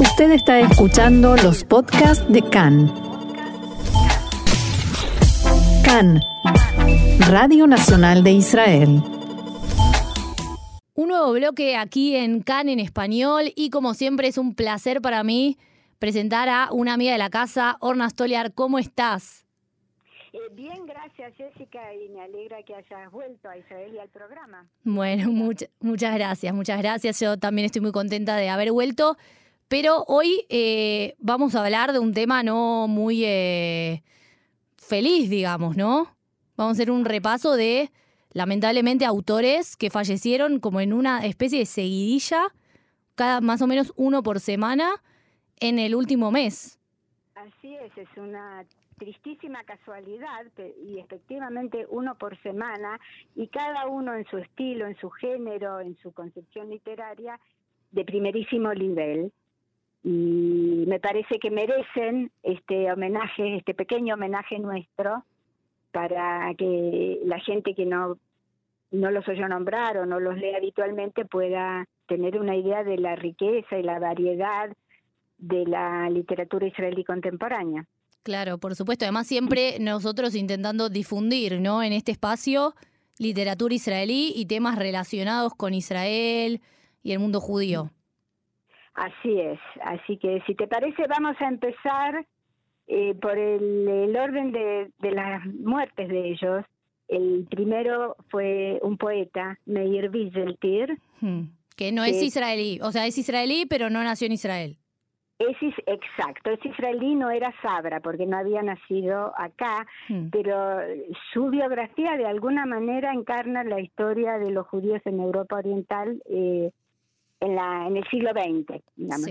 Usted está escuchando los podcasts de CAN. CAN, Radio Nacional de Israel. Un nuevo bloque aquí en CAN en español y como siempre es un placer para mí presentar a una amiga de la casa, Orna Stoliar. ¿Cómo estás? Eh, bien, gracias Jessica y me alegra que hayas vuelto a Israel y al programa. Bueno, muchas gracias, muchas gracias. Yo también estoy muy contenta de haber vuelto, pero hoy eh, vamos a hablar de un tema no muy eh, feliz, digamos, ¿no? Vamos a hacer un repaso de, lamentablemente, autores que fallecieron como en una especie de seguidilla, cada más o menos uno por semana en el último mes. Así es, es una tristísima casualidad y efectivamente uno por semana y cada uno en su estilo, en su género, en su concepción literaria de primerísimo nivel. Y me parece que merecen este homenaje, este pequeño homenaje nuestro para que la gente que no no los oyó nombrar o no los lee habitualmente pueda tener una idea de la riqueza y la variedad de la literatura israelí contemporánea. Claro, por supuesto. Además, siempre nosotros intentando difundir, ¿no? En este espacio, literatura israelí y temas relacionados con Israel y el mundo judío. Así es. Así que, si te parece, vamos a empezar eh, por el, orden de, las muertes de ellos. El primero fue un poeta, Meir Wieseltier. Hmm. Que no es israelí, o sea, es israelí, pero no nació en Israel. Es exacto, es israelí, no era Sabra, porque no había nacido acá, hmm. pero su biografía de alguna manera encarna la historia de los judíos en Europa Oriental eh, en, la, en el siglo XX, digamos.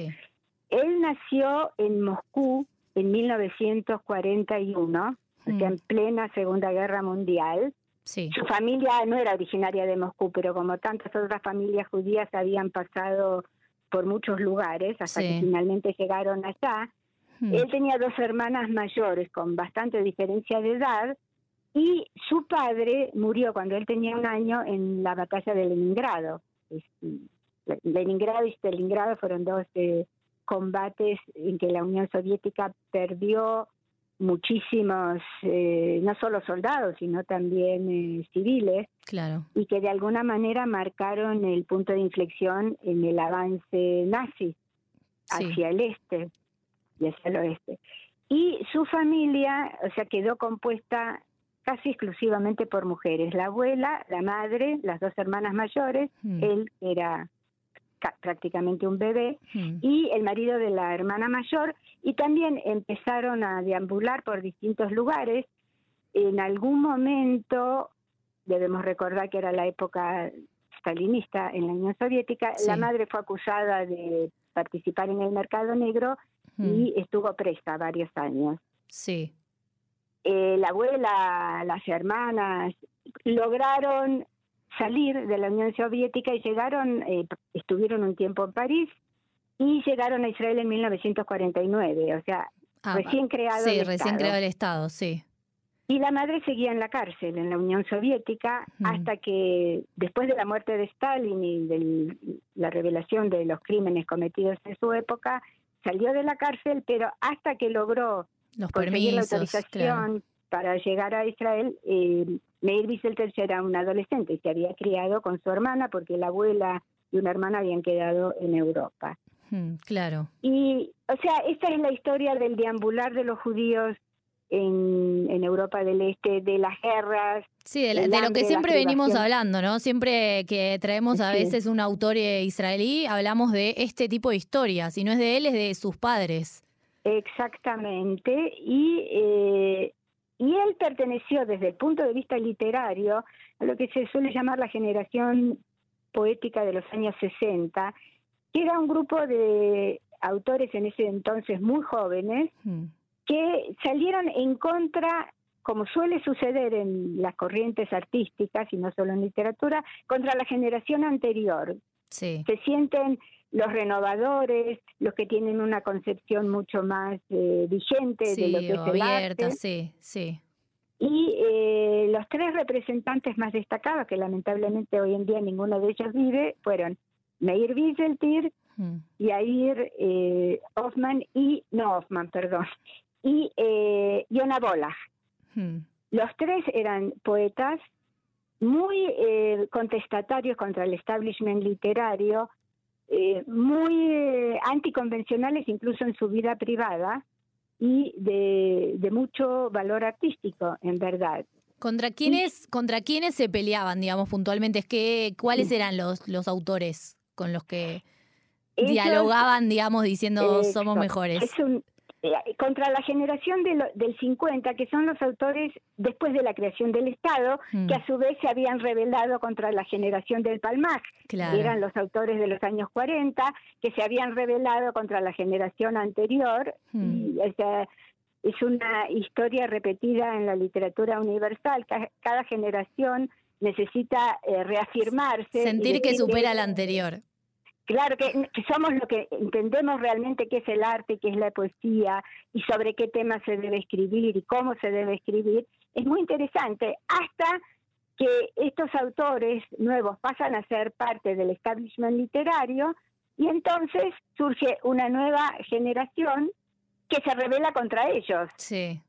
Él nació en Moscú en 1941, o sea, hmm. en plena Segunda Guerra Mundial. Su familia no era originaria de Moscú, pero como tantas otras familias judías habían pasado por muchos lugares hasta que finalmente llegaron allá. Hmm. Él tenía dos hermanas mayores con bastante diferencia de edad y su padre murió cuando él tenía un año en la batalla de Leningrado. Leningrado y Stalingrado fueron dos eh, combates en que la Unión Soviética perdió muchísimos, eh, no solo soldados, sino también eh, civiles, claro. y que de alguna manera marcaron el punto de inflexión en el avance nazi hacia el este y hacia el oeste. Y su familia, o sea, quedó compuesta casi exclusivamente por mujeres, la abuela, la madre, las dos hermanas mayores, hmm. él era prácticamente un bebé, hmm. y el marido de la hermana mayor, y también empezaron a deambular por distintos lugares. En algún momento, debemos recordar que era la época stalinista en la Unión Soviética, la madre fue acusada de participar en el mercado negro y hmm. estuvo presa varios años. Sí. Eh, la abuela, las hermanas, lograron salir de la Unión Soviética y llegaron, eh, estuvieron un tiempo en París y llegaron a Israel en 1949, o sea, ah, recién creado sí, recién creado el Estado, sí. Y la madre seguía en la cárcel en la Unión Soviética mm. hasta que después de la muerte de Stalin y de la revelación de los crímenes cometidos en su época, salió de la cárcel, pero hasta que logró los conseguir la autorización para llegar a Israel, eh, Meir Wieselter era un adolescente y se había criado con su hermana porque la abuela y una hermana habían quedado en Europa. Hmm, claro. Y, o sea, esta es la historia del deambular de los judíos en, en Europa del Este, de las guerras. Sí, de, lo que siempre venimos hablando, ¿no? Siempre que traemos a veces un autor eh, israelí, hablamos de este tipo de historias. Si no es de él, es de sus padres. Exactamente. Y eh, y él perteneció desde el punto de vista literario a lo que se suele llamar la generación poética de los años 60, que era un grupo de autores en ese entonces muy jóvenes hmm. que salieron en contra, como suele suceder en las corrientes artísticas y no solo en literatura, contra la generación anterior. Se sienten los renovadores, los que tienen una concepción mucho más eh, vigente de lo que es el arte. Sí, sí. Y eh, los tres representantes más destacados, que lamentablemente hoy en día ninguno de ellos vive, fueron Meir Wieseltier, mm. y Yair eh, Hoffman y, no Hoffman, perdón, y eh, Yona Bola. Hmm. Los tres eran poetas muy eh, contestatarios contra el establishment literario, eh, muy eh, anticonvencionales incluso en su vida privada y de, de, mucho valor artístico, en verdad. ¿Contra quiénes, ¿Contra quiénes se peleaban, digamos, puntualmente? Es que, ¿Cuáles eran los, los autores con los que dialogaban, digamos, diciendo somos mejores? Es un, contra la generación del 50, que son los autores después de la creación del Estado, que mm. a su vez se habían rebelado contra la generación del Palmac, que eran los autores de los años 40, que se habían rebelado contra la generación anterior. Mm. es una historia repetida en la literatura universal. Cada, generación necesita eh, reafirmarse. Sentir que supera la anterior. Claro que, somos lo que entendemos realmente qué es el arte, qué es la poesía y sobre qué tema se debe escribir y cómo se debe escribir. Es muy interesante hasta que estos autores nuevos pasan a ser parte del establishment literario y entonces surge una nueva generación que se revela contra ellos. Sí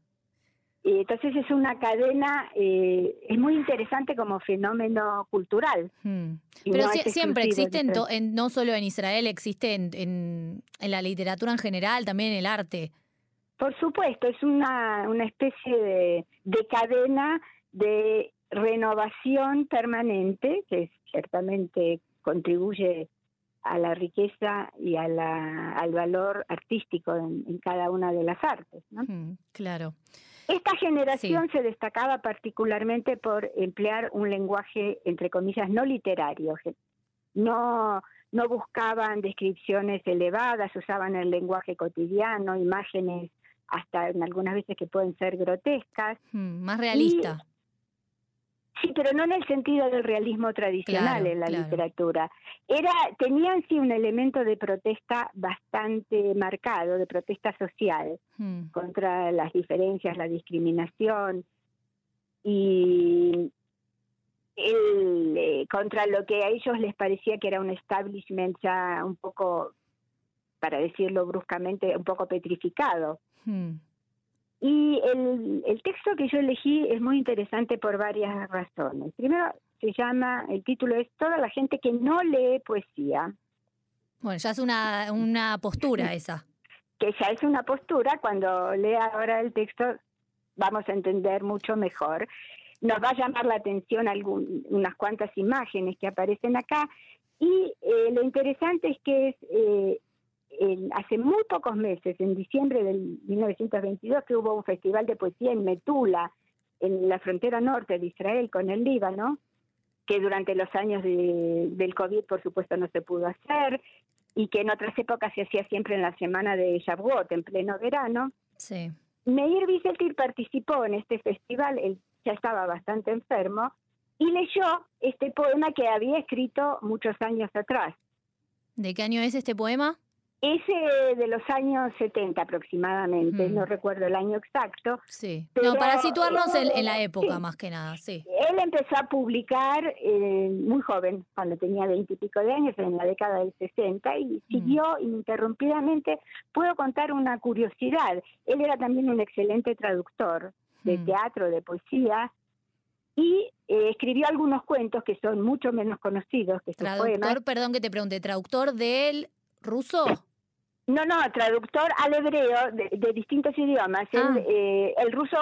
entonces es una cadena, eh, es muy interesante como fenómeno cultural. Hmm. Pero siempre existe, en, no solo en Israel, existe en, la literatura en general, también en el arte. Por supuesto, es una, una especie de, de cadena de renovación permanente que ciertamente contribuye a la riqueza y a la, al valor artístico en, cada una de las artes. ¿no? Hmm, claro. Esta generación se destacaba particularmente por emplear un lenguaje, entre comillas, no literario. No, no buscaban descripciones elevadas, usaban el lenguaje cotidiano, imágenes hasta en algunas veces que pueden ser grotescas. Hmm, más realista. Sí, pero no en el sentido del realismo tradicional en la literatura. Era, tenían sí un elemento de protesta bastante marcado, de protesta social, hmm. contra las diferencias, la discriminación y eh, contra lo que a ellos les parecía que era un establishment ya un poco, para decirlo bruscamente, un poco petrificado. Hmm. Y el, el texto que yo elegí es muy interesante por varias razones. Primero, se llama, el título es Toda la gente que no lee poesía. Bueno, ya es una, una postura esa. Que ya es una postura, cuando lea ahora el texto vamos a entender mucho mejor. Nos va a llamar la atención algún, unas cuantas imágenes que aparecen acá y eh, lo interesante es que es eh, hace muy pocos meses, en diciembre del 1922, que hubo un festival de poesía en Metula, en la frontera norte de Israel con el Líbano, que durante los años del COVID, por supuesto, no se pudo hacer, y que en otras épocas se hacía siempre en la semana de Shavuot, en pleno verano. Sí. Meir Wieseltir participó en este festival, él ya estaba bastante enfermo, y leyó este poema que había escrito muchos años atrás. ¿De qué año es este poema? Ese de los años 70 aproximadamente, no recuerdo el año exacto. Sí, no, para situarnos en, la época más que nada, sí. Él empezó a publicar eh, muy joven, cuando tenía veinte y pico de años, en la década del 60, y siguió ininterrumpidamente. Puedo contar una curiosidad, él era también un excelente traductor de teatro, de poesía, y eh, escribió algunos cuentos que son mucho menos conocidos que sus traductor, perdón que te pregunte, traductor del ruso. No, no, traductor al hebreo de, distintos idiomas. El, ah. eh, ruso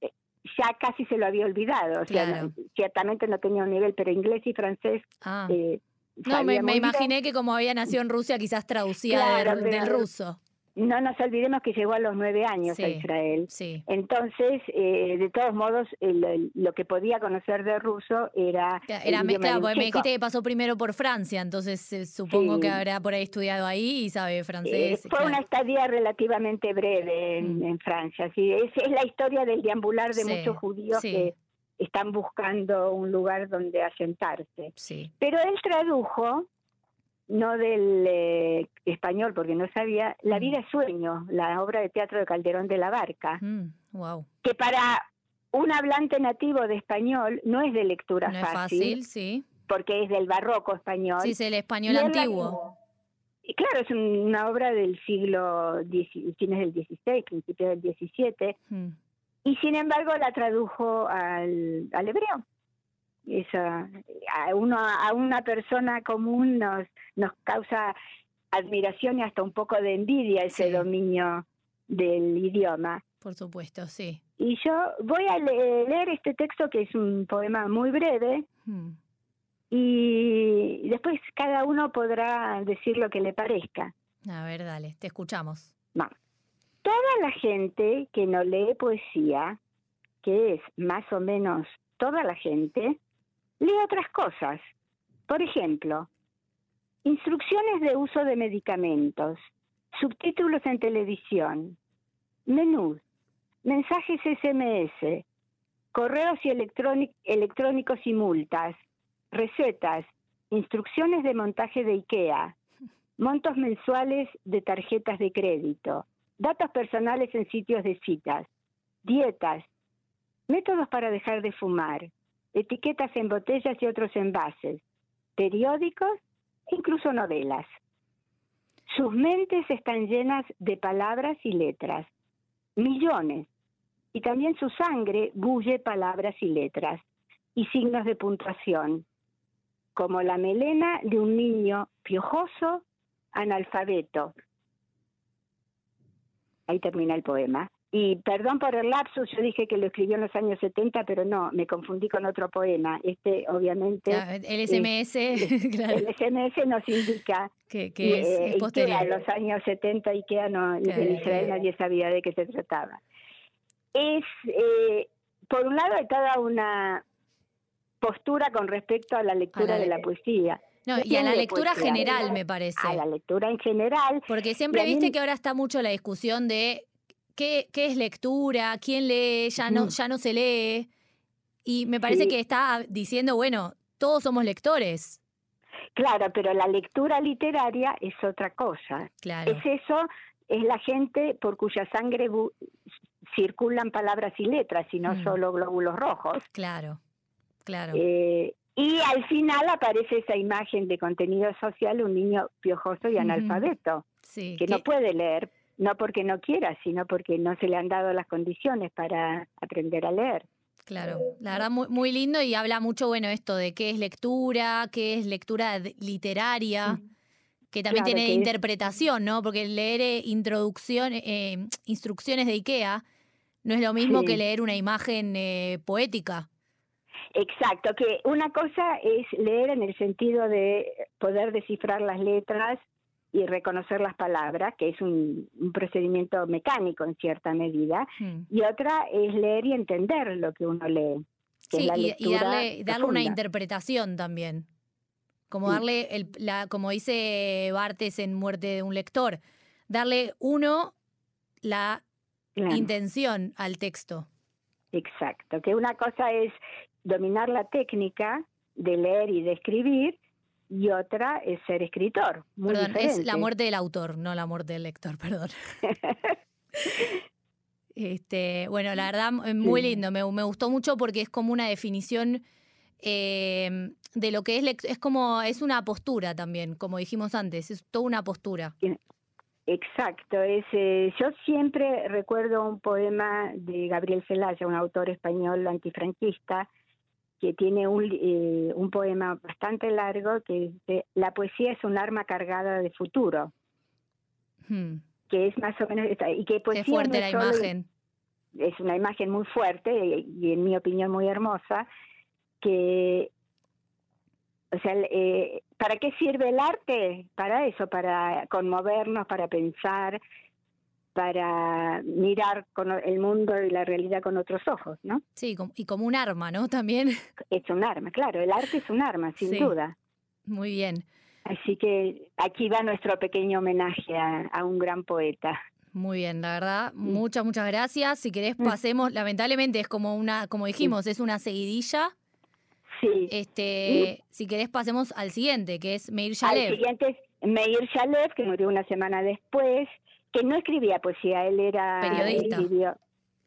eh, ya casi se lo había olvidado. O sea, ciertamente no tenía un nivel, pero inglés y francés. Ah. Eh, no, me, imaginé que como había nacido en Rusia, quizás traducía del ruso no nos olvidemos que llegó a los nueve años a Israel. Entonces, eh, de todos modos, lo que podía conocer de ruso era. Era mezclado, porque me dijiste que pasó primero por Francia, entonces eh, supongo que habrá por ahí estudiado ahí y sabe francés. Eh, fue una estadía relativamente breve en, mm. Francia. Sí, es, es, la historia del deambular de muchos judíos que están buscando un lugar donde asentarse. Pero él tradujo no del eh, español, porque no sabía, La mm. vida es sueño, la obra de teatro de Calderón de la Barca, wow. Mm, que para un hablante nativo de español no es de lectura fácil, sí. porque es del barroco español. Sí, es el español antiguo. claro, es una obra del siglo, fines del XVI, principios del XVII, hmm. y sin embargo la tradujo al, al hebreo. Esa, a, uno, a una persona común nos, nos causa admiración y hasta un poco de envidia ese dominio del idioma. Por supuesto, sí. Y yo voy a leer este texto que es un poema muy breve hmm. y después cada uno podrá decir lo que le parezca. A ver, dale, te escuchamos. Toda la gente que no lee poesía, que es más o menos toda la gente, lee otras cosas. Por ejemplo, instrucciones de uso de medicamentos, subtítulos en televisión, menús, mensajes SMS, correos electrónicos y multas, recetas, instrucciones de montaje de IKEA, montos mensuales de tarjetas de crédito, datos personales en sitios de citas, dietas, métodos para dejar de fumar, etiquetas en botellas y otros envases, periódicos e incluso novelas. Sus mentes están llenas de palabras y letras, millones, y también su sangre bulle palabras y letras y signos de puntuación, como la melena de un niño piojoso, analfabeto. Ahí termina el poema. Y perdón por el lapsus, yo dije que lo escribió en los años 70, pero no, me confundí con otro poema. Este, obviamente. el SMS, El SMS nos indica que, es, eh, posterior. en los años 70 IKEA no, en Israel nadie sabía de qué se trataba. Es, eh, por un lado, hay toda una postura con respecto a la lectura de la poesía. No, y a la lectura general, me parece. A la lectura en general. Porque siempre viste que ahora está mucho la discusión de qué, qué es lectura, quién lee, ya no, ya no se lee. Y me parece que está diciendo, bueno, todos somos lectores. Claro, pero la lectura literaria es otra cosa. Claro. Es eso, es la gente por cuya sangre circulan palabras y letras y no mm. solo glóbulos rojos. Claro, claro. Eh, y al final aparece esa imagen de contenido social, un niño piojoso y analfabeto, sí, que, no puede leer, no porque no quiera, sino porque no se le han dado las condiciones para aprender a leer. Claro, la verdad muy, muy lindo y habla mucho, bueno, esto de qué es lectura, qué es lectura literaria, que también tiene interpretación, ¿no? Porque leer eh, introducción, eh, instrucciones de IKEA no es lo mismo que leer una imagen eh, poética. Exacto, que una cosa es leer en el sentido de poder descifrar las letras y reconocer las palabras, que es un, procedimiento mecánico en cierta medida, hmm. y otra es leer y entender lo que uno lee. sí, y, darle, una interpretación también. Como darle, el, la, como dice Bartes en Muerte de un lector, darle uno la intención al texto. Exacto, que una cosa es dominar la técnica de leer y de escribir y otra es ser escritor. perdón, es la muerte del autor, no la muerte del lector, perdón. este, bueno, la verdad, muy lindo, me, gustó mucho porque es como una definición eh, de lo que es, es como, es una postura también, como dijimos antes, es toda una postura. Exacto, es, eh, yo siempre recuerdo un poema de Gabriel Celaya, un autor español antifranquista, que tiene un, eh, un poema bastante largo que dice, la poesía es un arma cargada de futuro. Hmm. Que es más o menos, y que poesía es fuerte la imagen. Es una imagen muy fuerte y, en mi opinión muy hermosa, que, o sea, eh, ¿para qué sirve el arte? Para eso, para conmovernos, para pensar, para mirar con el mundo y la realidad con otros ojos, ¿no? Sí, y como un arma, ¿no? También. Es un arma, claro, el arte es un arma, sin duda. Muy bien. Así que aquí va nuestro pequeño homenaje a, un gran poeta. Muy bien, la verdad, muchas, muchas gracias. Si querés, mm. pasemos, lamentablemente es como una, como dijimos, es una seguidilla. Sí. Este, si querés, pasemos al siguiente, que es Meir Shalev. Al siguiente es Meir Shalev, que murió una semana después que no escribía poesía, él era periodista,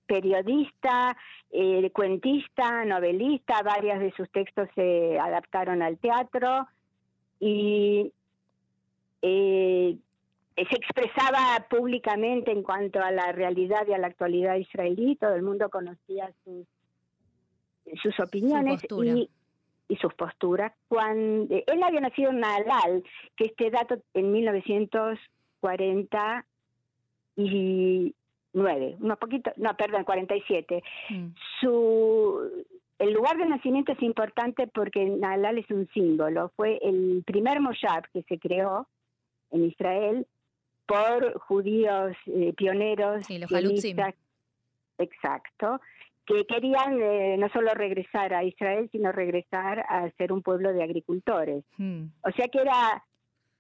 periodista eh, cuentista, novelista, varios de sus textos se adaptaron al teatro y eh, se expresaba públicamente en cuanto a la realidad y a la actualidad israelí, todo el mundo conocía sus, sus opiniones y, y, sus posturas. Cuando, él había nacido en Nalal, que este dato en 1949, unos poquito, no, perdón, 47. Mm. Su el lugar de nacimiento es importante porque Nalal es un símbolo. Fue el primer Moshab que se creó en Israel por judíos eh, pioneros. Sí, los Exacto, que querían eh, no solo regresar a Israel, sino regresar a ser un pueblo de agricultores. Hmm. O sea que era,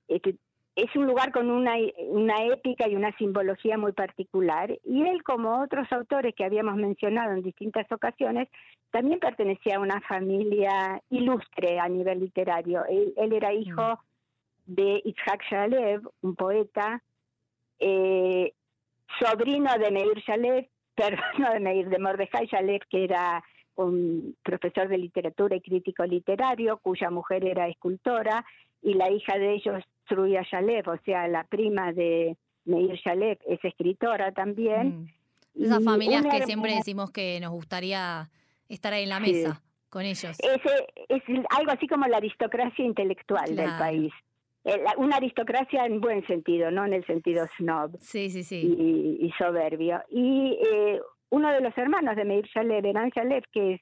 este, es un lugar con una, una épica y una simbología muy particular. Y él, como otros autores que habíamos mencionado en distintas ocasiones, también pertenecía a una familia ilustre a nivel literario. Él, era hijo hmm. de Itzhak Shalev, un poeta, eh, sobrino de Meir Shalev, perdón, de Meir, de Mordejai Shalev, que era un profesor de literatura y crítico literario, cuya mujer era escultora, y la hija de ellos, Truya Shalev, o sea, la prima de Meir Shalev, es escritora también. Mm. Esas familias que siempre decimos que nos gustaría estar ahí en la mesa con ellos. es algo así como la aristocracia intelectual del país. Eh, una aristocracia en buen sentido, no en el sentido snob sí, sí, sí. Y, soberbio. Y eh, uno de los hermanos de Meir Shalev, Eran Shalev, que es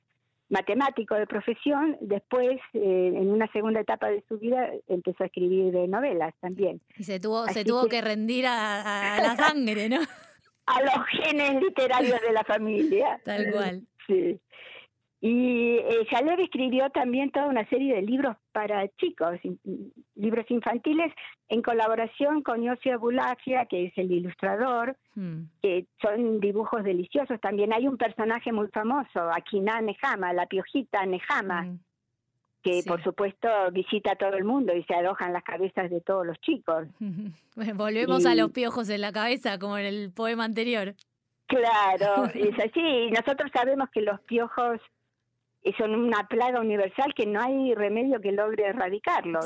matemático de profesión, después, eh, en una segunda etapa de su vida, empezó a escribir novelas también. Y se tuvo, se tuvo que, rendir a, la sangre, ¿no? a los genes literarios de la familia. Tal cual. Sí. Y eh, escribió también toda una serie de libros para chicos, libros infantiles, en colaboración con Yosia Bulafia, que es el ilustrador, hmm. que son dibujos deliciosos. También hay un personaje muy famoso, Akina Nehama, la piojita Nehama, hmm. que por supuesto visita a todo el mundo y se aloja en las cabezas de todos los chicos. Bueno, volvemos a los piojos en la cabeza, como en el poema anterior. Claro, es así. Nosotros sabemos que los piojos son una plaga universal que no hay remedio que logre erradicarlo.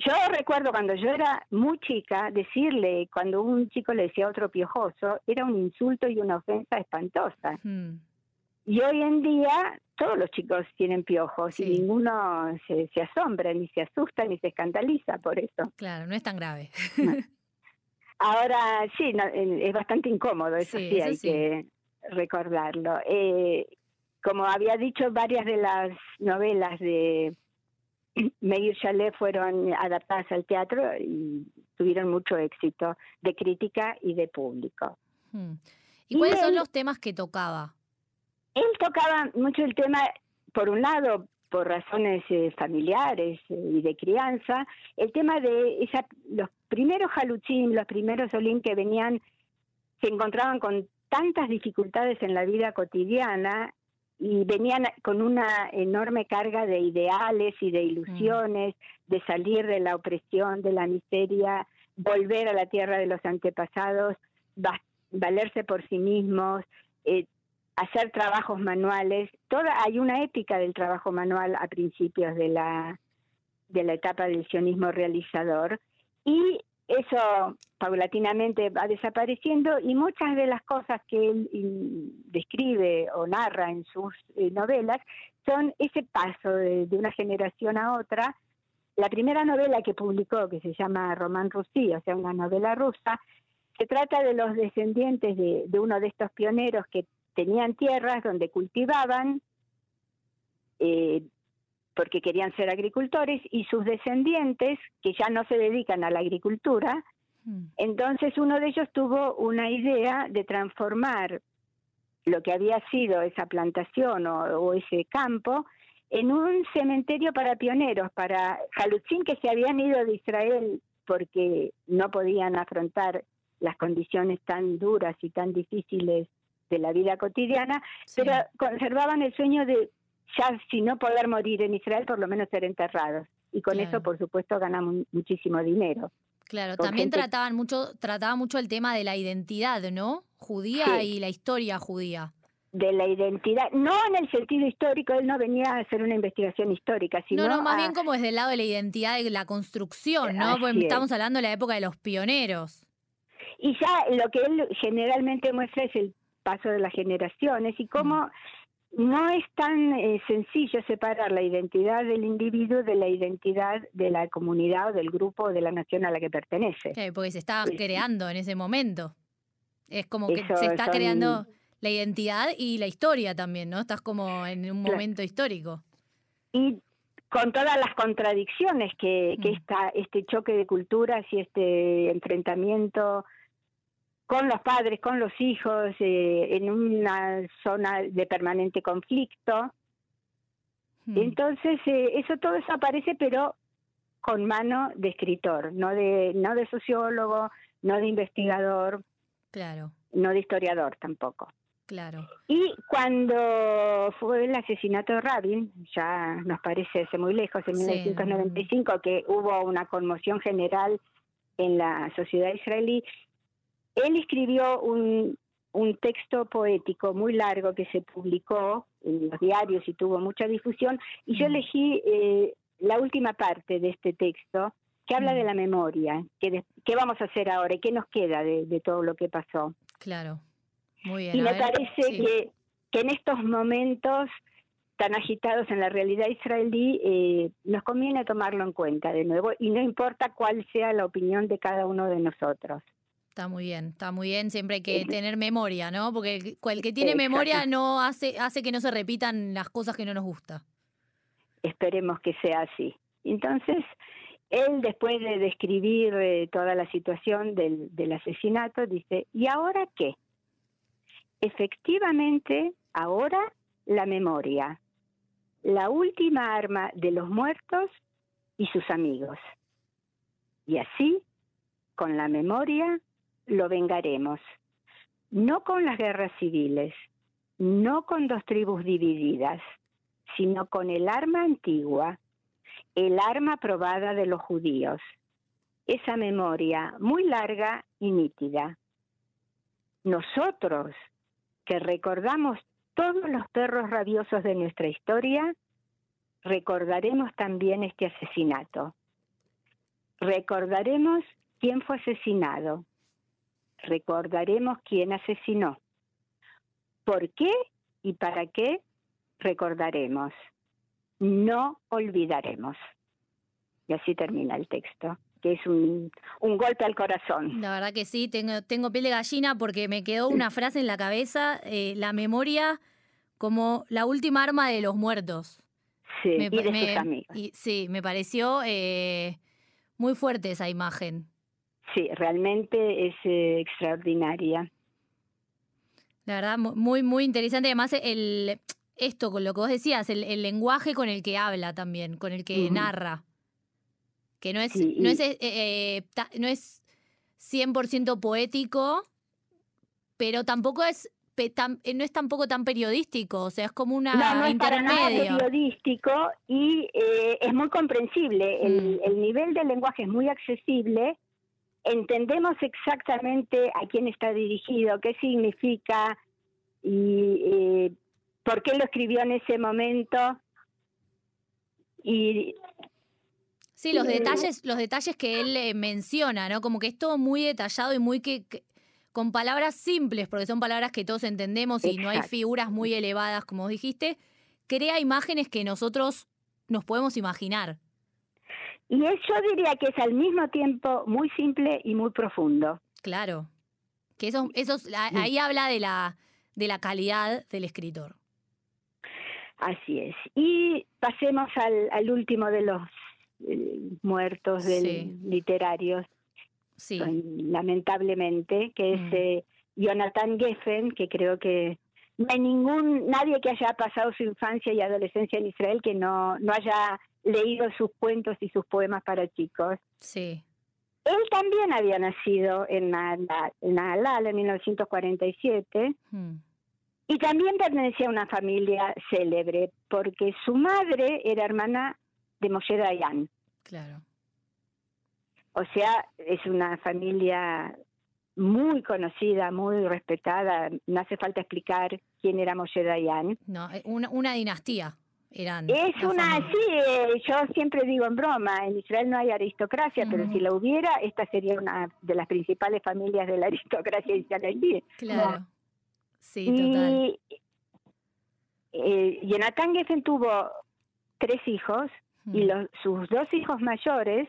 Yo recuerdo cuando yo era muy chica, decirle, cuando un chico le decía a otro piojoso, era un insulto y una ofensa espantosa. Hmm. Y hoy en día todos los chicos tienen piojos y ninguno se, asombra, ni se asusta, ni se escandaliza por eso. Claro, no es tan grave. Ahora sí, es bastante incómodo, eso sí, hay que recordarlo. Eh, como había dicho, varias de las novelas de Meir Chalet fueron adaptadas al teatro y tuvieron mucho éxito de crítica y de público. Hmm. ¿Y, cuáles son los temas que tocaba? Él tocaba mucho el tema, por un lado, por razones eh, familiares eh, y de crianza, el tema de esa, los primeros jaluchín, los primeros olín que venían, se encontraban con tantas dificultades en la vida cotidiana y venían con una enorme carga de ideales y de ilusiones, de salir de la opresión, de la miseria, volver a la tierra de los antepasados, valerse por sí mismos, eh, hacer trabajos manuales. Toda hay una épica del trabajo manual a principios de la de la etapa del sionismo realizador y eso paulatinamente va desapareciendo y muchas de las cosas que él describe o narra en sus eh, novelas son ese paso de, una generación a otra. La primera novela que publicó, que se llama Román Rusí, o sea, una novela rusa, se trata de los descendientes de, uno de estos pioneros que tenían tierras donde cultivaban, eh, porque querían ser agricultores y sus descendientes, que ya no se dedican a la agricultura, mm. entonces uno de ellos tuvo una idea de transformar lo que había sido esa plantación o, ese campo en un cementerio para pioneros, para Jalutzín que se habían ido de Israel porque no podían afrontar las condiciones tan duras y tan difíciles de la vida cotidiana, pero conservaban el sueño de ya si no poder morir en Israel, por lo menos ser enterrados. Y con eso, por supuesto, ganamos muchísimo dinero. Claro, también trataban mucho, trataba mucho el tema de la identidad, ¿no? Judía y la historia judía. de la identidad, no en el sentido histórico, él no venía a hacer una investigación histórica, sino No, no, más bien como desde el lado de la identidad de la construcción, ¿no? Porque estamos hablando de la época de los pioneros. Y ya lo que él generalmente muestra es el paso de las generaciones y cómo mm no es tan eh, sencillo separar la identidad del individuo de la identidad de la comunidad o del grupo o de la nación a la que pertenece. porque se está creando en ese momento. Es como que se está creando la identidad y la historia también, ¿no? Estás como en un momento histórico. Y con todas las contradicciones que, que mm. este choque de culturas y este enfrentamiento con los padres, con los hijos, eh, en una zona de permanente conflicto. Hmm. Entonces, eh, eso todo eso aparece, pero con mano de escritor, no de, no de sociólogo, no de investigador, claro. no de historiador tampoco. Claro. Y cuando fue el asesinato de Rabin, ya nos parece hace muy lejos, en 1995, que hubo una conmoción general en la sociedad israelí, él escribió un, texto poético muy largo que se publicó en los diarios y tuvo mucha difusión, y yo mm. elegí eh, la última parte de este texto que habla de mm. la memoria, que qué vamos a hacer ahora y qué nos queda de, todo lo que pasó. Claro, muy bien. Y me parece que, que en estos momentos tan agitados en la realidad israelí, eh, nos conviene tomarlo en cuenta de nuevo y no importa cuál sea la opinión de cada uno de nosotros. Está muy bien, está muy bien. Siempre hay que tener memoria, ¿no? Porque el, que tiene memoria no hace, hace que no se repitan las cosas que no nos gusta. Esperemos que sea así. Entonces, él después de describir eh, toda la situación del, del asesinato, dice, ¿y ahora qué? Efectivamente, ahora la memoria, la última arma de los muertos y sus amigos. Y así, con la memoria, lo vengaremos, no con las guerras civiles, no con dos tribus divididas, sino con el arma antigua, el arma probada de los judíos, esa memoria muy larga y nítida. Nosotros, que recordamos todos los perros rabiosos de nuestra historia, recordaremos también este asesinato. Recordaremos quién fue asesinado, recordaremos quién asesinó. ¿Por qué y para qué recordaremos? No olvidaremos. Y así termina el texto que es un, golpe al corazón. La verdad que sí, tengo, tengo piel de gallina porque me quedó una frase en la cabeza, eh, la memoria como la última arma de los muertos. Sí, y de sus amigos. sí, me pareció eh, muy fuerte esa imagen. Sí, realmente es eh, extraordinaria. La verdad, muy, muy interesante. Además, el, esto, con lo que vos decías, el, lenguaje con el que habla también, con el que narra. Que no es, no, es eh, eh, no es 100% poético, pero tampoco es no es tampoco tan periodístico, o sea, es como una no, no es periodístico y es muy comprensible. El, mm. el, nivel del lenguaje es muy accesible entendemos exactamente a quién está dirigido, qué significa y eh, por qué lo escribió en ese momento. Y Sí, los detalles, los detalles que él eh, menciona, ¿no? Como que es todo muy detallado y muy que, con palabras simples, porque son palabras que todos entendemos y no hay figuras muy elevadas, como dijiste, crea imágenes que nosotros nos podemos imaginar. Y eso diría que es al mismo tiempo muy simple y muy profundo. Claro. Que eso, eso ahí habla de la, de la calidad del escritor. Así es. Y pasemos al, al último de los eh, muertos del literarios, sí. lamentablemente, que es mm. eh, Jonathan Geffen, que creo que no hay ningún nadie que haya pasado su infancia y adolescencia en Israel que no, no haya leído sus cuentos y sus poemas para chicos. Sí. Él también había nacido en Nahalal en 1947 hmm. y también pertenecía a una familia célebre porque su madre era hermana de Moshe Dayan. Claro. O sea, es una familia muy conocida, muy respetada. No hace falta explicar quién era Moshe Dayan. No, eh, una, una dinastía. Eran es una, sí, eh, yo siempre digo en broma, en Israel no hay aristocracia, pero si la hubiera, esta sería una de las principales familias de la aristocracia israelí. Claro, sí, total. Eh, Jonathan Geffen tuvo tres hijos y los, sus dos hijos mayores,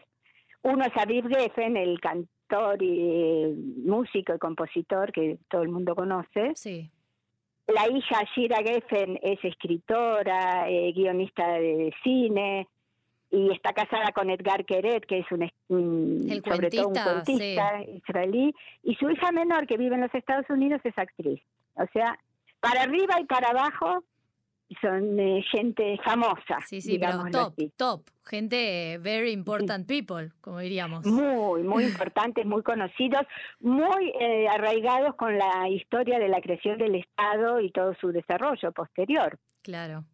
uno es Aviv Geffen, el cantor y músico y compositor que todo el mundo conoce. Sí la hija Shira Geffen es escritora, eh, guionista de cine y está casada con Edgar Keret, que es un, sobre todo un cuentista israelí, y su hija menor, que vive en los Estados Unidos, es actriz. O sea, para arriba y para abajo son eh, gente famosa. Sí, sí, pero top, top, gente very important people, como diríamos. Muy, muy importantes, muy conocidos, muy eh, arraigados con la historia de la creación del Estado y todo su desarrollo posterior. Claro.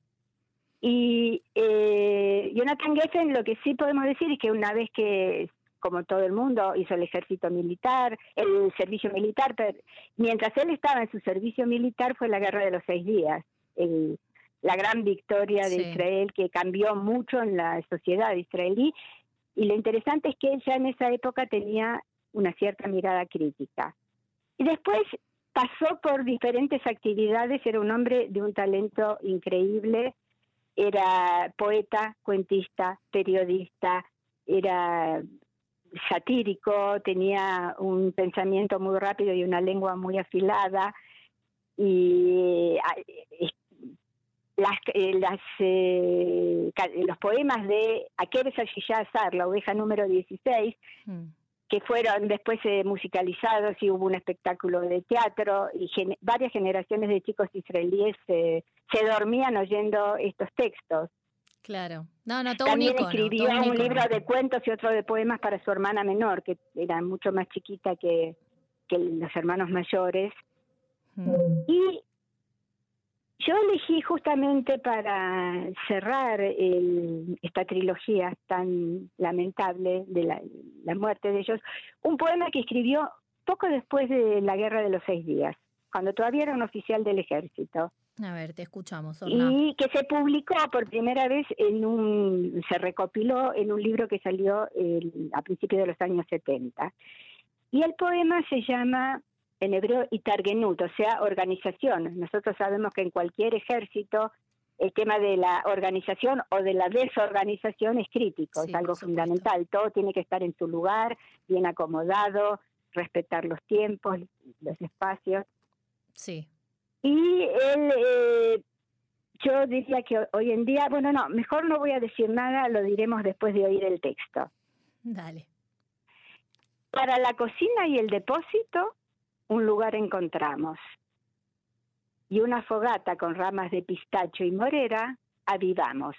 Y eh, Jonathan Geffen, lo que sí podemos decir es que una vez que como todo el mundo, hizo el ejército militar, el servicio militar, pero mientras él estaba en su servicio militar fue la guerra de los seis días. El, la gran victoria de Israel que cambió mucho en la sociedad israelí. Y lo interesante es que él ya en esa época tenía una cierta mirada crítica. Y después pasó por diferentes actividades, era un hombre de un talento increíble, era poeta, cuentista, periodista, era satírico, tenía un pensamiento muy rápido y una lengua muy afilada y las, eh, las eh, los poemas de Akeres Azar, la oveja número 16, mm. que fueron después eh, musicalizados y hubo un espectáculo de teatro y varias generaciones de chicos israelíes se dormían oyendo estos textos. Claro. No, no, todo También un escribió un, libro de cuentos y otro de poemas para su hermana menor, que era mucho más chiquita que, que los hermanos mayores. Mm. Y yo elegí justamente para cerrar esta trilogía tan lamentable de la, muerte de ellos, un poema que escribió poco después de la Guerra de los Seis Días, cuando todavía era un oficial del ejército. A ver, te escuchamos. Y que se publicó por primera vez en un, se recopiló en un libro que salió a principios de los años 70. Y el poema se llama en hebreo Itargenut, o sea, organización. Nosotros sabemos que en cualquier ejército el tema de la organización o de la desorganización es crítico, es algo fundamental. Todo tiene que estar en su lugar, bien acomodado, respetar los tiempos, los espacios. Sí. Y él, eh, yo diría que hoy en día, bueno, no, mejor no voy a decir nada, lo diremos después de oír el texto. Dale. Para la cocina y el depósito, un lugar encontramos. Y una fogata con ramas de pistacho y morera avivamos.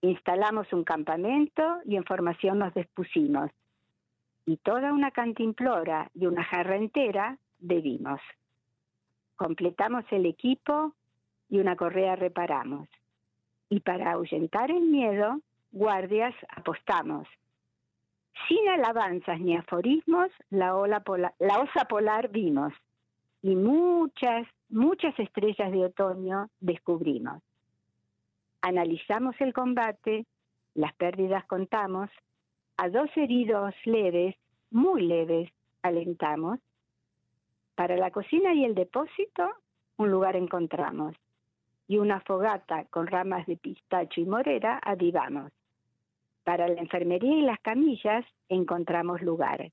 Instalamos un campamento y en formación nos despusimos. Y toda una cantimplora y una jarra entera bebimos. Completamos el equipo y una correa reparamos. Y para ahuyentar el miedo, guardias apostamos sin alabanzas ni aforismos, la, ola la osa polar vimos y muchas, muchas estrellas de otoño descubrimos. Analizamos el combate, las pérdidas contamos, a dos heridos leves, muy leves, alentamos. Para la cocina y el depósito, un lugar encontramos, y una fogata con ramas de pistacho y morera avivamos. Para la enfermería y las camillas encontramos lugar,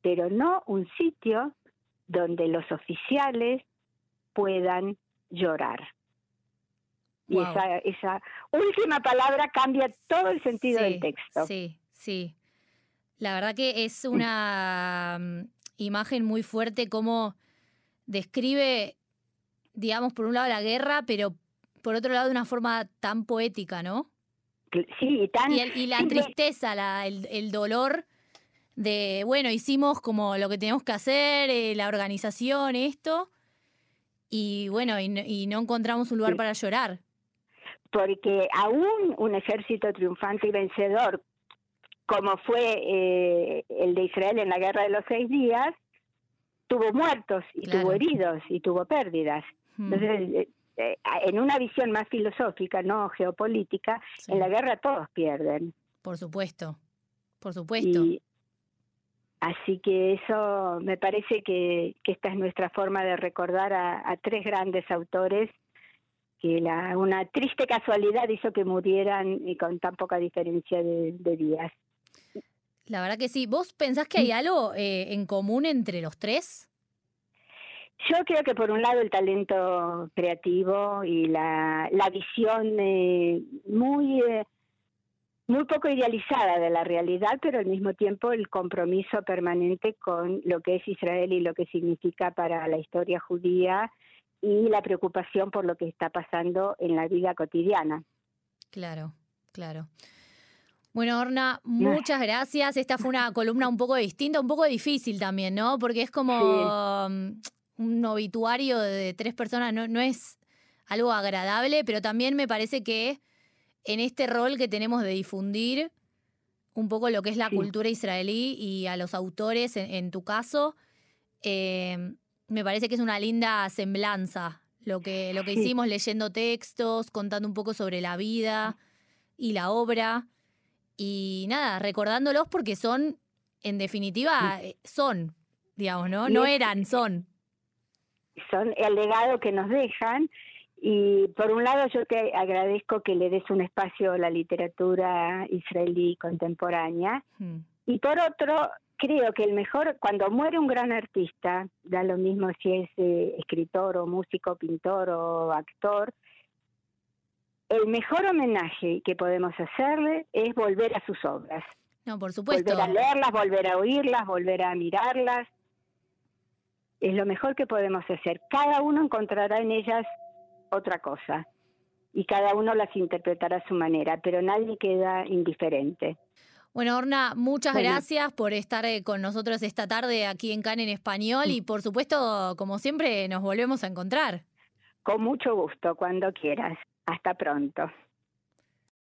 pero no un sitio donde los oficiales puedan llorar. Y esa, última palabra cambia todo el sentido del texto. Sí, sí. La verdad que es una mm, imagen muy fuerte como describe, digamos, por un lado la guerra, pero por otro lado de una forma tan poética, ¿no? Sí, tan, y, la tristeza, la, el, dolor de, bueno, hicimos como lo que tenemos que hacer, eh, la organización, esto, y bueno, y, no encontramos un lugar para llorar. Porque aún un ejército triunfante y vencedor, como fue eh, el de Israel en la Guerra de los Seis Días, tuvo muertos y tuvo heridos y tuvo pérdidas. Hmm. Entonces, eh, en una visión más filosófica, no geopolítica, en la guerra todos pierden. Por supuesto, por supuesto. así que eso me parece que, esta es nuestra forma de recordar a, tres grandes autores que la, una triste casualidad hizo que murieran y con tan poca diferencia de, días. La verdad que sí. ¿Vos pensás que hay algo eh, en común entre los tres? Yo creo que por un lado el talento creativo y la, la visión eh, muy, eh, muy poco idealizada de la realidad, pero al mismo tiempo el compromiso permanente con lo que es Israel y lo que significa para la historia judía y la preocupación por lo que está pasando en la vida cotidiana. Claro, claro. Bueno, Orna, muchas gracias. Esta fue una columna un poco distinta, un poco difícil también, ¿no? Porque es como un obituario de tres personas no, no es algo agradable, pero también me parece que en este rol que tenemos de difundir un poco lo que es la cultura israelí y a los autores, en, tu caso, em, me parece que es una linda semblanza lo que, lo que hicimos leyendo textos, contando un poco sobre la vida y la obra. Y nada, recordándolos porque son, en definitiva, eh, son, digamos, ¿no? No eran, son son el legado que nos dejan. Y por un lado yo te agradezco que le des un espacio a la literatura israelí contemporánea. Hmm. Y por otro, creo que el mejor, cuando muere un gran artista, da lo mismo si es eh, escritor o músico, pintor o actor, el mejor homenaje que podemos hacerle es volver a sus obras. No, por supuesto. Volver a leerlas, volver a oírlas, volver a mirarlas, es lo mejor que podemos hacer. Cada uno encontrará en ellas otra cosa y cada uno las interpretará a su manera, pero nadie queda indiferente. Bueno, Orna, muchas gracias por estar eh, con nosotros esta tarde aquí en CAN en español y por supuesto, como siempre, nos volvemos a encontrar. Con mucho gusto, cuando quieras. Hasta pronto.